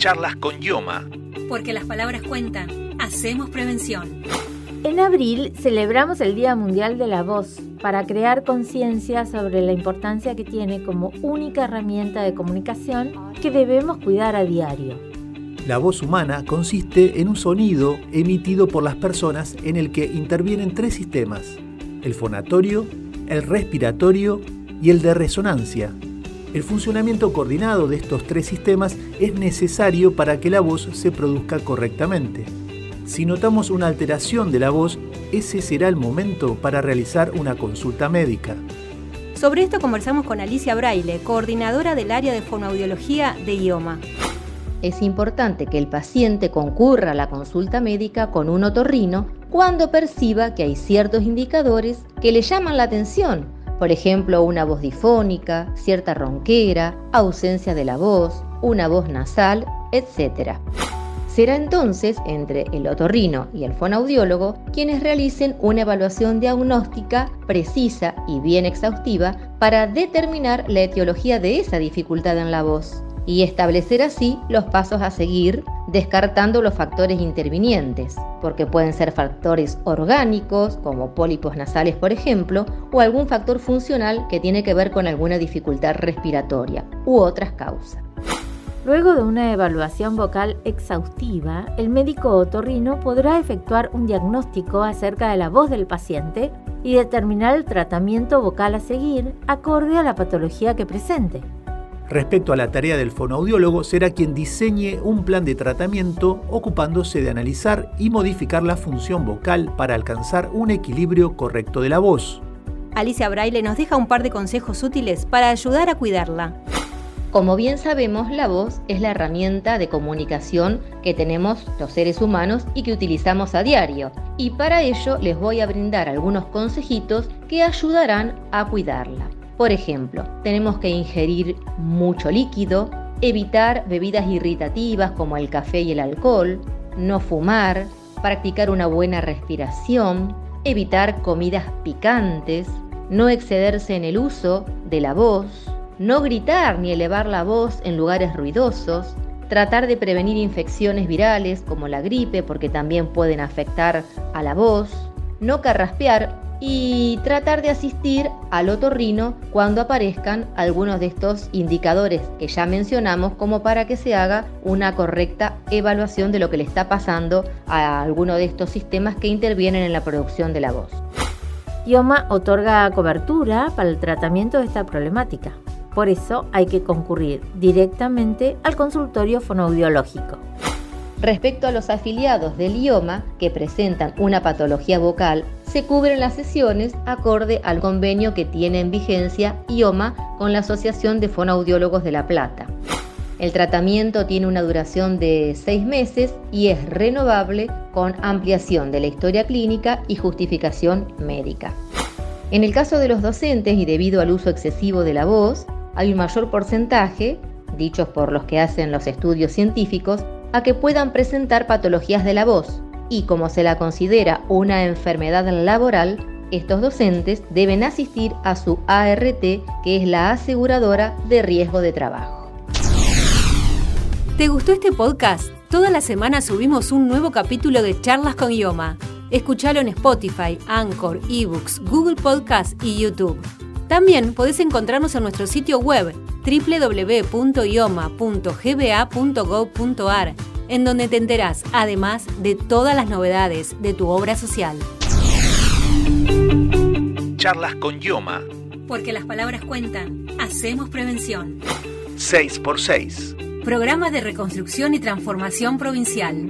Charlas con Yoma. Porque las palabras cuentan. Hacemos prevención. En abril celebramos el Día Mundial de la Voz para crear conciencia sobre la importancia que tiene como única herramienta de comunicación que debemos cuidar a diario. La voz humana consiste en un sonido emitido por las personas en el que intervienen tres sistemas, el fonatorio, el respiratorio y el de resonancia. El funcionamiento coordinado de estos tres sistemas es necesario para que la voz se produzca correctamente. Si notamos una alteración de la voz, ese será el momento para realizar una consulta médica. Sobre esto conversamos con Alicia Braille, coordinadora del área de fonoaudiología de IOMA. Es importante que el paciente concurra a la consulta médica con un otorrino cuando perciba que hay ciertos indicadores que le llaman la atención, por ejemplo, una voz difónica, cierta ronquera, ausencia de la voz, una voz nasal, etc. Será entonces entre el otorrino y el fonaudiólogo quienes realicen una evaluación diagnóstica precisa y bien exhaustiva para determinar la etiología de esa dificultad en la voz y establecer así los pasos a seguir descartando los factores intervinientes, porque pueden ser factores orgánicos, como pólipos nasales por ejemplo, o algún factor funcional que tiene que ver con alguna dificultad respiratoria u otras causas. Luego de una evaluación vocal exhaustiva, el médico otorrino podrá efectuar un diagnóstico acerca de la voz del paciente y determinar el tratamiento vocal a seguir acorde a la patología que presente. Respecto a la tarea del fonoaudiólogo, será quien diseñe un plan de tratamiento ocupándose de analizar y modificar la función vocal para alcanzar un equilibrio correcto de la voz. Alicia Braille nos deja un par de consejos útiles para ayudar a cuidarla. Como bien sabemos, la voz es la herramienta de comunicación que tenemos los seres humanos y que utilizamos a diario. Y para ello les voy a brindar algunos consejitos que ayudarán a cuidarla. Por ejemplo, tenemos que ingerir mucho líquido, evitar bebidas irritativas como el café y el alcohol, no fumar, practicar una buena respiración, evitar comidas picantes, no excederse en el uso de la voz, no gritar ni elevar la voz en lugares ruidosos, tratar de prevenir infecciones virales como la gripe porque también pueden afectar a la voz, no carraspear y tratar de asistir al otorrino cuando aparezcan algunos de estos indicadores que ya mencionamos como para que se haga una correcta evaluación de lo que le está pasando a alguno de estos sistemas que intervienen en la producción de la voz. IOMA otorga cobertura para el tratamiento de esta problemática. Por eso hay que concurrir directamente al consultorio fonoaudiológico. Respecto a los afiliados del IOMA que presentan una patología vocal, se cubren las sesiones acorde al convenio que tiene en vigencia IOMA con la Asociación de Fonoaudiólogos de La Plata. El tratamiento tiene una duración de seis meses y es renovable con ampliación de la historia clínica y justificación médica. En el caso de los docentes y debido al uso excesivo de la voz, hay un mayor porcentaje, dichos por los que hacen los estudios científicos, a que puedan presentar patologías de la voz y como se la considera una enfermedad laboral, estos docentes deben asistir a su ART, que es la aseguradora de riesgo de trabajo. ¿Te gustó este podcast? Toda la semana subimos un nuevo capítulo de Charlas con Ioma. Escuchalo en Spotify, Anchor, eBooks, Google Podcast y YouTube. También podés encontrarnos en nuestro sitio web www.ioma.gba.gov.ar, en donde te enterás además de todas las novedades de tu obra social. Charlas con Yoma. Porque las palabras cuentan. Hacemos prevención. 6x6. Programa de reconstrucción y transformación provincial.